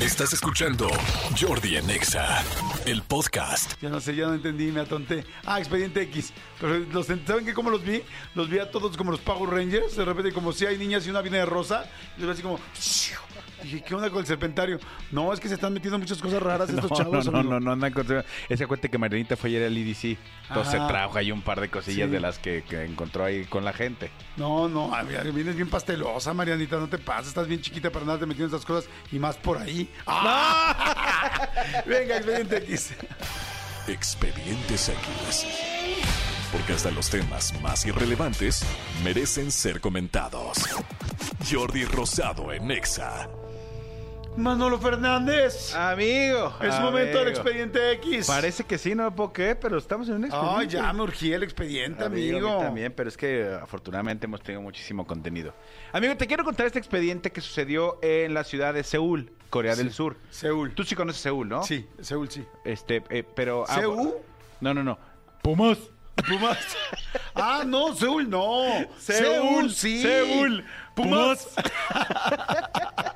Estás escuchando Jordi en Exa, el podcast. Ya no sé, ya no entendí, me atonté. Ah, Expediente X. Pero los, ¿saben qué? ¿Cómo los vi? Los vi a todos como los Power Rangers. De repente, como si hay niñas y una viene de rosa. Y los veo así como... Dije, ¿qué onda con el serpentario? No, es que se están metiendo muchas cosas raras estos no, chavos. no, no, amigo. no, no, andan con- Ese cuenta que Marianita fue ayer al IDC. Entonces Ajá. trajo ahí un par de cosillas Sí. de las que, que encontró ahí con la gente. No, no, vienes bien pastelosa, Marianita, no te pases, estás bien chiquita para andarte metiendo esas cosas y más por ahí. ¡Ah! Venga, Expediente X. Expedientes X. Porque hasta los temas más irrelevantes merecen ser comentados. Jordi Rosado en Exa. Manolo Fernández. Amigo. es momento del Expediente X. Parece que sí, no por qué, pero estamos en un expediente. Ay, ya me urgía el expediente, Amigo, amigo. a mí también, pero es que afortunadamente hemos tenido muchísimo contenido. Amigo, te quiero contar este expediente que sucedió en la ciudad de Seúl, Corea del Sur. Seúl. Tú sí conoces Seúl, ¿no? Sí, Seúl sí. Este, eh, pero... ah, ¿Seúl? No, no, no. Pumas. Pumas. Ah, no, Seúl no. Seúl, sí. Seúl, Pumas.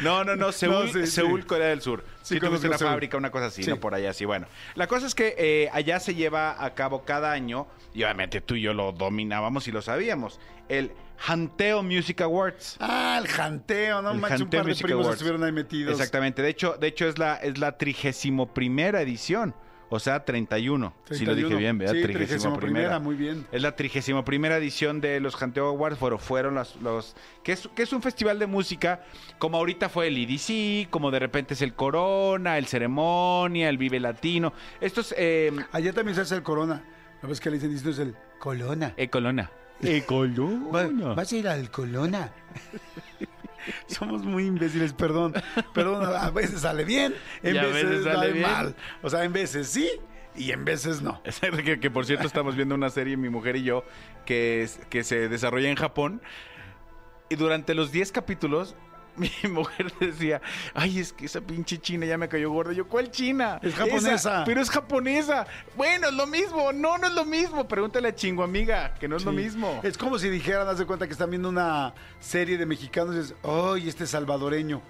No, no, no, Seúl, No, sí, sí. Seúl, Corea del Sur. Sí, Sí, tuviste una Seúl. fábrica, una cosa así, Sí. ¿no? Por allá, sí, bueno. La cosa es que eh, allá se lleva a cabo cada año, y obviamente tú y yo lo dominábamos y lo sabíamos, el Hanteo Music Awards. Ah, el janteo, no manches, un par de primos estuvieron ahí metidos. Exactamente. De hecho, de hecho es la es la trigésimo primera edición. O sea, 31. Si lo dije 31. bien, ¿verdad? Sí, Trigésimo 31ª, muy bien. Es la trigésimo primera edición de los Hanteo Awards. Fueron, fueron los, los que, es, que es un festival de música, como ahorita fue el EDC, como de repente es el Corona, el Ceremonia, el Vive Latino. Estos... Eh, Allá también se hace el corona. ¿No ves que le dicen distinto? Es el colona. eh, Colona. Eh, Va- Colona. Vas a ir al colona. Somos muy imbéciles, perdón. Perdón, a veces sale bien, en veces, veces sale sale bien. mal. O sea, en veces sí y en veces no. que, que, por cierto estamos viendo una serie, mi mujer y yo, que, es- que se desarrolla en Japón. Y durante los 10 capítulos, mi mujer decía, ay, es que esa pinche china ya me cayó gorda. Yo, ¿cuál china? Es japonesa. Esa, pero es japonesa. Bueno, es lo mismo. No, no es lo mismo. Pregúntale a chingo amiga, que no es lo mismo. Es como si dijeran, haz de cuenta que están viendo una serie de mexicanos y dices, ¡ay, este salvadoreño!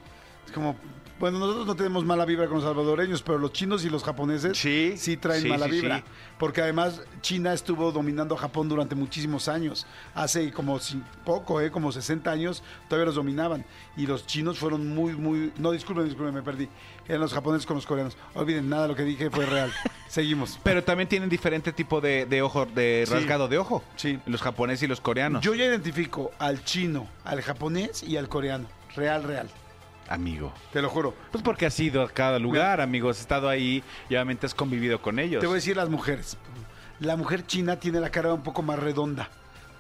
Es como, bueno, nosotros no tenemos mala vibra con los salvadoreños, pero los chinos y los japoneses Sí, traen sí, mala sí, vibra. sí. Porque además China estuvo dominando a Japón durante muchísimos años. Hace como poco, ¿eh? como 60 años, todavía los dominaban. Y los chinos fueron muy, muy... No, disculpen, disculpen, me perdí. Eran los japoneses con los coreanos. Olviden, nada, lo que dije fue real. Seguimos. Pero también tienen diferente tipo de, de ojo, de Sí. rasgado de ojo. Sí. Los japoneses y los coreanos. Yo ya identifico al chino, al japonés y al coreano. Real, real. Amigo. Te lo juro. Pues porque has ido a cada lugar, amigos, has estado ahí y obviamente has convivido con ellos. Te voy a decir las mujeres. La mujer china tiene la cara un poco más redonda.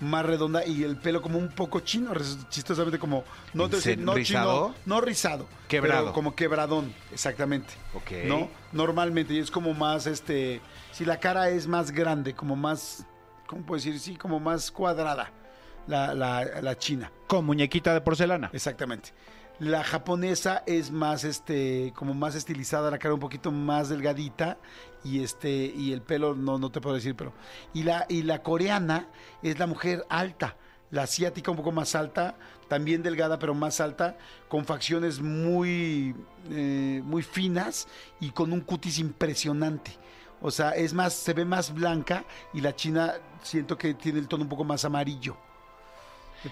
Más redonda y el pelo como un poco chino, chistosamente como no no ¿Rizado? chino, no rizado, Quebrado. pero como quebradón, exactamente. Ok. ¿No? Normalmente y es como más este, si la cara es más grande, como más ¿cómo puedo decir? Sí, como más cuadrada. La, la, la china. Con muñequita de porcelana. Exactamente. La japonesa es más este como más estilizada, la cara un poquito más delgadita y este y el pelo no no te puedo decir, pero y la y la coreana es la mujer alta, la asiática un poco más alta, también delgada pero más alta, con facciones muy eh, muy finas y con un cutis impresionante. O sea, es más se ve más blanca y la china siento que tiene el tono un poco más amarillo.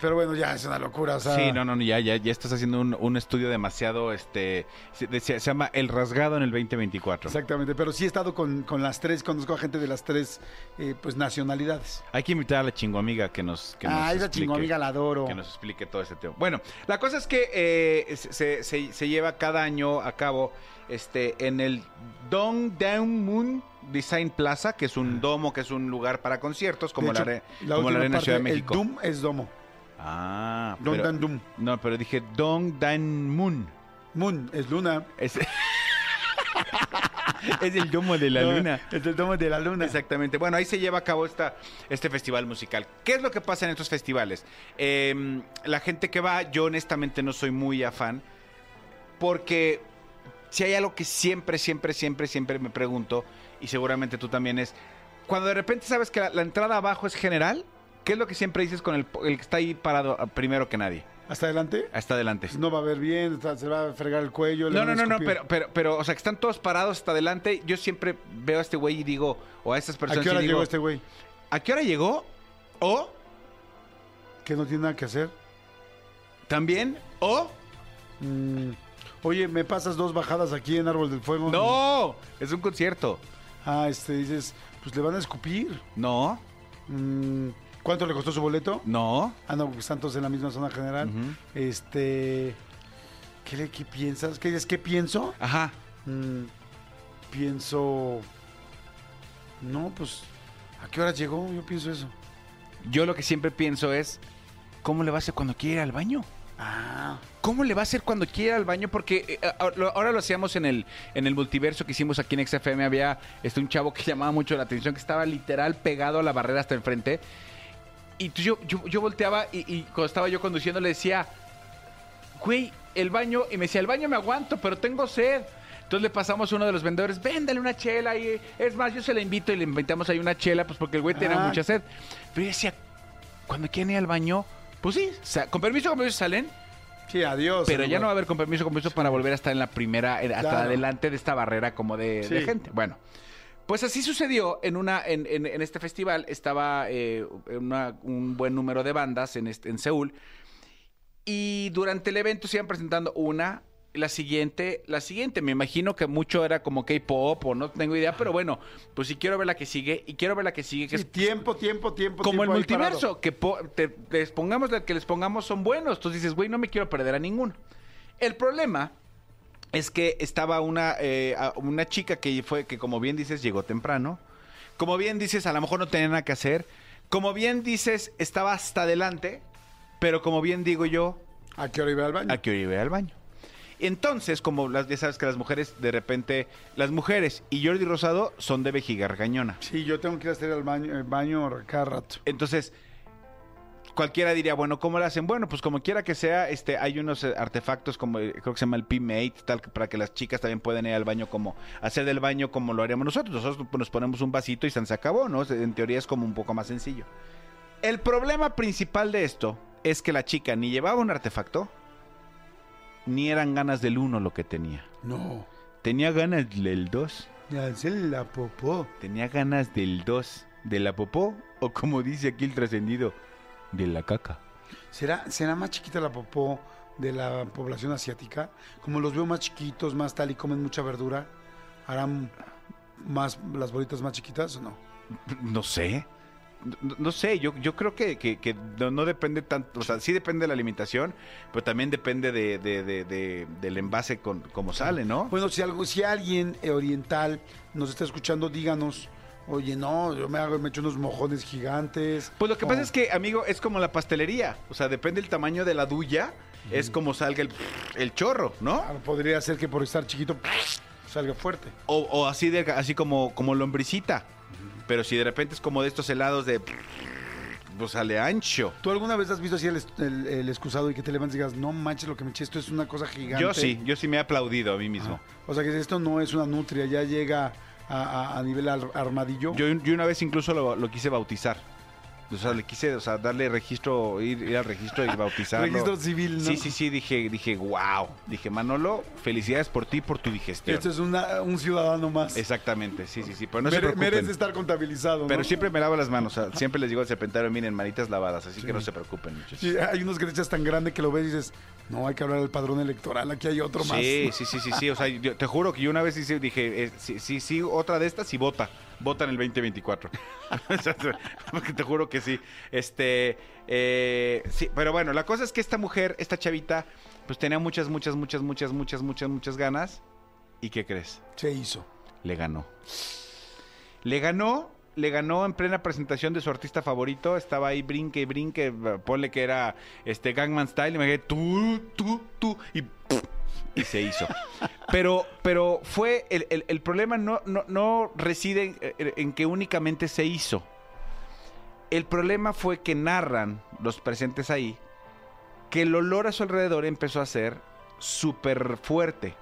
Pero bueno, ya es una locura. O sea, Sí, no, no, ya, ya, ya estás haciendo un, un estudio demasiado, este, se, llama El Rasgado en el 2024. Exactamente, pero sí he estado con, con las tres, conozco a gente de las tres eh, pues nacionalidades. Hay que invitar a la chingoamiga que nos, que nos ah, esa explique- chingoamiga la adoro. Que nos explique todo este tema. Bueno, la cosa es que eh, se, se- se lleva cada año a cabo este, en el Dongdaemun Design Plaza, que es un domo, que es un lugar para conciertos, como, hecho, la, la como la Arena Ciudad de México. El Doom es domo. Ah, Dong pero- Dan Doom. No, pero dije Dongdaemun. Moon es luna. Es, es el domo de la No, luna. Es el domo de la luna. Exactamente. Bueno, ahí se lleva a cabo esta, este festival musical. ¿Qué es lo que pasa en estos festivales? Eh, la gente que va, yo honestamente no soy muy afán, porque si hay algo que siempre, siempre, siempre, siempre me pregunto, y seguramente tú también es, cuando de repente sabes que la, la entrada abajo es general, ¿qué es lo que siempre dices con el, el que está ahí parado ah, primero que nadie? ¿Hasta adelante? Hasta adelante. No va a ver bien, se va a fregar el cuello. No, no, a no, no, pero, pero, pero, o sea, que están todos parados hasta adelante. Yo siempre veo a este güey y digo, o a estas ¿A personas qué hora y digo, llegó este güey? ¿a qué hora llegó? O Que no tiene nada que hacer. también, o Mm, Oye, ¿me pasas dos bajadas aquí en Árbol del Fuego? no, es un concierto. Ah, este, dices, pues le van a escupir. No, Mm, ¿Cuánto le costó su boleto? no. Ah, no, porque están todos en la misma zona general. Este. ¿qué, le- ¿Qué piensas? ¿Qué dices? ¿Qué pienso? Ajá. Mm, pienso. No, pues. ¿A qué hora llegó? Yo pienso eso. Yo lo que siempre pienso es, ¿cómo le va a hacer cuando quiera ir al baño? Ah, ¿Cómo le va a hacer cuando quiera ir al baño? Porque eh, ahora lo hacíamos en el, en el multiverso que hicimos aquí en XFM. Había este, un chavo que llamaba mucho la atención, que estaba literal pegado a la barrera hasta enfrente. Y yo, yo, yo volteaba y, y cuando estaba yo conduciendo le decía, güey, el baño. Y me decía, el baño me aguanto, pero tengo sed. Entonces le pasamos a uno de los vendedores, véndale una chela. Y es más, yo se la invito y le invitamos ahí una chela, pues porque el güey tenía Ah. mucha sed. Pero yo decía, cuando quieren ir al baño, pues sí, con permiso, con permiso salen. sí, adiós. Pero ya no va a haber con permiso, con permiso para volver a estar en la primera, hasta Claro. adelante de esta barrera como de, de Sí. gente. Bueno, pues así sucedió en una, en, en- en este festival. Estaba eh, una- un buen número de bandas en, este- en Seúl. Y durante el evento se iban presentando una, la siguiente, la siguiente. Me imagino que mucho era como K-pop o no tengo idea, pero bueno, pues sí quiero ver la que sigue y quiero ver la que sigue, que Sí, es tiempo, tiempo, tiempo. como el parado. multiverso, que po- te- les pongamos la que les pongamos son buenos. Entonces dices, güey, no me quiero perder a ninguno. El problema es que estaba una, eh, una chica que fue, que como bien dices, llegó temprano. Como bien dices, a lo mejor no tenía nada que hacer. Como bien dices, estaba hasta adelante. Pero como bien digo yo, ¿A qué hora iba al baño? a que hora iba al baño. Entonces, como las, ya sabes que las mujeres, de repente, las mujeres y Jordi Rosado son de vejiga regañona. Sí, yo tengo que ir a hacer al baño, el baño cada rato. Entonces, cualquiera diría, bueno, ¿cómo lo hacen? Bueno, pues como quiera que sea, este, hay unos eh, artefactos como eh, creo que se llama el P-Mate, tal, para que las chicas también puedan ir al baño como, hacer del baño como lo haríamos nosotros. Nosotros pues, nos ponemos un vasito y se acabó, ¿no? En teoría es como un poco más sencillo. El problema principal de esto es que la chica ni llevaba un artefacto, ni eran ganas del uno lo que tenía. No. Tenía ganas del dos. Ya sé la popó. Tenía ganas del 2, de la popó, o como dice aquí el trascendido, de la caca. ¿Será, ¿Será más chiquita la popó de la población asiática? Como los veo más chiquitos, más tal y comen mucha verdura, ¿harán más las bolitas más chiquitas o no? No sé. No, no sé, yo, yo creo que, que- que no, no depende tanto, o sea, sí depende de la alimentación, pero también depende de, de- de- de- del envase con cómo sale, ¿no? Bueno, si algo, si alguien oriental nos está escuchando, díganos. Oye, no, yo me hago, me echo unos mojones gigantes. Pues lo que o- pasa es que, amigo, es como la pastelería, o sea, depende del tamaño de la duya, es como salga el, el chorro, ¿no? Ah, Podría ser que por estar chiquito salga fuerte. O, o así de así como, como lombricita. Pero si de repente es como de estos helados de pues sale ancho. ¿Tú alguna vez has visto así el, el- el excusado y que te levantas y digas, no manches lo que me eché, esto es una cosa gigante? Yo sí, yo sí me he aplaudido a mí mismo. O sea que esto no es una nutria, ya llega a, a- nivel ar- armadillo. Yo, una vez incluso lo quise bautizar. O sea, le quise, o sea, darle registro, ir, ir al registro y bautizarlo. Registro civil, ¿no? Sí, sí, sí, dije, dije, wow. Dije, Manolo, felicidades por ti, por tu digestión. Esto es una- un ciudadano más. Exactamente, sí, sí, sí. Pero no se Mere- merece estar contabilizado, ¿no? Pero siempre me lavo las manos. o sea, siempre les digo al serpentario, miren, manitas lavadas. Así que no se preocupen, muchachos. Sí, hay unos que te echas tan grande que lo ves y dices, no, hay que hablar del padrón electoral, aquí hay otro más. Sí, sí, sí, sí, sí. O sea, yo te juro que yo una vez hice- dije, eh, sí, sí, sí, otra de estas y vota. Vota en el 2024. O sea, Porque te juro que sí. Este, eh, sí, pero bueno, la cosa es que esta mujer, esta chavita, pues tenía muchas, muchas, muchas, muchas, muchas, muchas, muchas ganas. ¿Y qué crees? Se hizo. Le ganó. Le ganó, le ganó en plena presentación de su artista favorito. Estaba ahí brinque y brinque. Ponle que era este Gangman Style. Y me dije, tú, tú, tú. Y, y se hizo. Pero, pero fue. El, el- el problema no, no, no reside en, en que únicamente se hizo. El problema fue que narran los presentes ahí que el olor a su alrededor empezó a ser súper fuerte.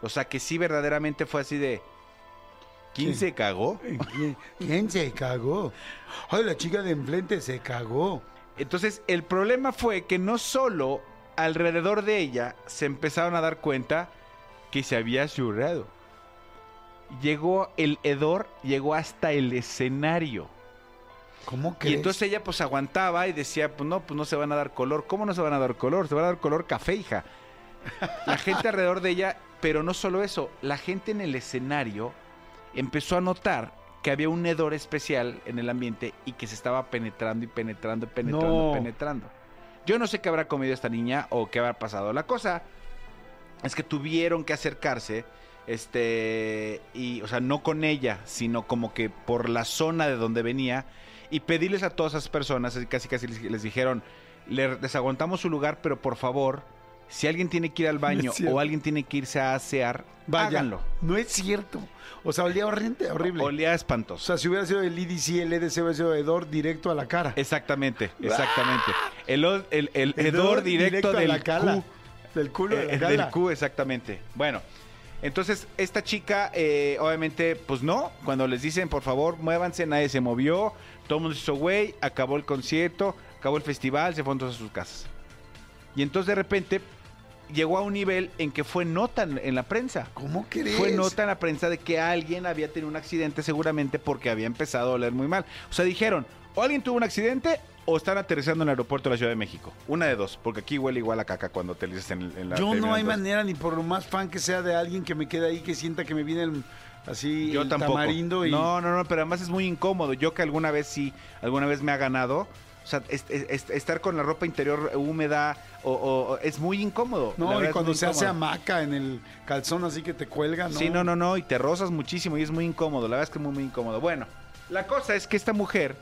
O sea que sí verdaderamente fue así de... ¿Quién Sí. se cagó? ¿Quién, quién se cagó? Ay, la chica de enfrente se cagó. Entonces, el problema fue que no solo alrededor de ella se empezaron a dar cuenta que se había zurrado. Llegó el hedor, llegó hasta el escenario. ¿Cómo que? Y entonces ella pues aguantaba y decía, pues no, pues no se van a dar color. ¿Cómo no se van a dar color? Se van a dar color café, hija. La gente alrededor de ella, pero no solo eso, la gente en el escenario empezó a notar que había un hedor especial en el ambiente y que se estaba penetrando y penetrando y penetrando No. y penetrando. Yo no sé qué habrá comido esta niña o qué habrá pasado. La cosa es que tuvieron que acercarse, este, y, o sea, no con ella, sino como que por la zona de donde venía, y pedirles a todas esas personas, casi casi les, les dijeron, "Le- les aguantamos su lugar, pero por favor, si alguien tiene que ir al baño o alguien tiene que irse a asear, Vaya, háganlo. No es cierto. O sea, olía horrible. horrible. Olía O espantoso. sea, si hubiera sido el EDC, el EDC hubiera sido hedor directo a la cara. Exactamente, exactamente. El, o- el, el hedor directo, a del la cara. Del culo de Eh, la eh, del Q, exactamente. Bueno, entonces esta chica, eh, obviamente, pues no. Cuando les dicen, por favor, muévanse, nadie se movió. Todo el mundo se hizo güey, acabó el concierto, acabó el festival, se fueron todos a sus casas. Y entonces de repente llegó a un nivel en que fue nota en, la prensa. ¿Cómo crees? Fue nota en la prensa de que alguien había tenido un accidente seguramente porque había empezado a oler muy mal. O sea, dijeron, o alguien tuvo un accidente o están aterrizando en el aeropuerto de la Ciudad de México. Una de dos, porque aquí huele igual a caca cuando aterrizas en, en la Yo no hay manera, ni por lo más fan que sea de alguien que me quede ahí, que sienta que me viene el, así Yo el tampoco. tamarindo y... No, no, no, pero además es muy incómodo. Yo que alguna vez sí, alguna vez me ha ganado. O sea, es- es- es- estar con la ropa interior húmeda o, es muy incómodo. No, y cuando se hace hamaca en el calzón así que te cuelga, ¿no? Sí, no, no, no, y te rozas muchísimo y es muy incómodo. La verdad es que es muy, muy incómodo. Bueno, la cosa es que esta mujer,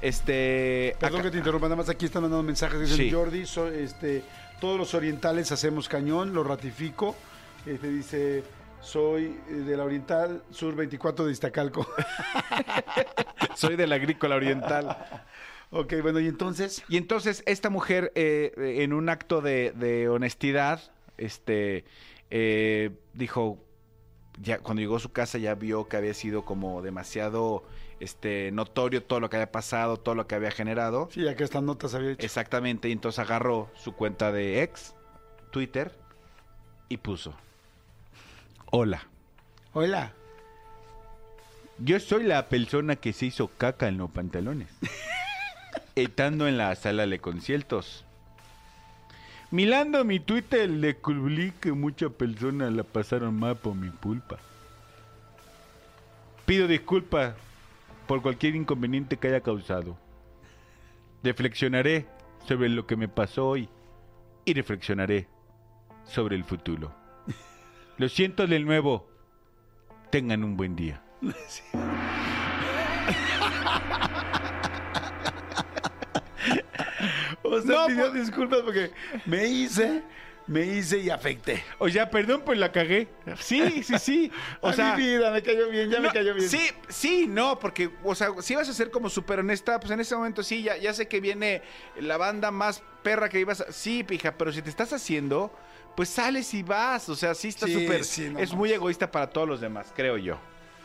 este... Perdón acá- que te interrumpa, nada más aquí están mandando mensajes. Dicen, Sí. Jordi, so- este, todos los orientales hacemos cañón, lo ratifico. Este, dice, soy eh, de la Oriental Sur 24 de Iztacalco. soy de la agrícola oriental. Ok, bueno, y entonces... Y entonces esta mujer, eh, en un acto de, de honestidad, este, eh, dijo, ya cuando llegó a su casa ya vio que había sido como demasiado este, notorio todo lo que había pasado, todo lo que había generado. Sí, ya que estas notas había hecho. Exactamente, y entonces agarró su cuenta de ex, Twitter, y puso, hola, Hola. yo soy la persona que se hizo caca en los pantalones. Estando en la sala de conciertos. Mirando mi Twitter descubrí que muchas personas la pasaron mal por mi culpa. Pido disculpas por cualquier inconveniente que haya causado. Reflexionaré sobre lo que me pasó hoy y reflexionaré sobre el futuro. Lo siento de nuevo. Tengan un buen día. O sea, No, pidió pues- disculpas porque me hice, me hice y afecté. O sea, perdón, pues la cagué. Sí, sí, sí. O O sea, mi vida, me cayó bien, ya me cayó bien. Sí, sí, no, porque, o sea, si vas a ser como súper honesta, pues en ese momento sí, ya, ya sé que viene la banda más perra que ibas a... Sí, pija, pero si te estás haciendo, pues sales y vas. O sea, sí está súper... sí, no es muy egoísta para todos los demás, creo yo.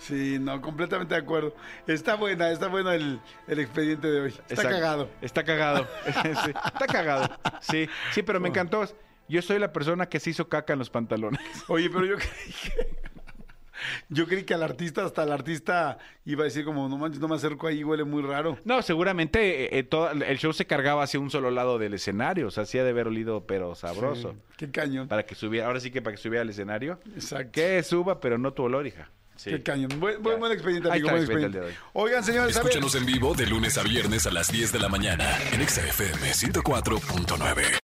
Sí, no, completamente de acuerdo. Está buena, está bueno el, el expediente de hoy. Está Exacto. cagado. Está cagado. Sí, está cagado. Sí, sí, pero me encantó. Yo soy la persona que se hizo caca en los pantalones. Oye, pero yo creí que... Yo creí que al artista, hasta el artista iba a decir como, no manches, no me acerco ahí, huele muy raro. No, seguramente eh, eh, todo- el show se cargaba hacia un solo lado del escenario. O sea, hacía de haber olido, pero sabroso. Sí, qué cañón. Para que subiera, ahora sí que para que subiera al escenario. Exacto. Que suba, pero no tu olor, hija. Sí. Qué cañón. Buen, buen, buen expediente, amigo. Buen expediente de Oigan, señores. Escúchanos en vivo de lunes a viernes a las 10 de la mañana en XFM 104.9.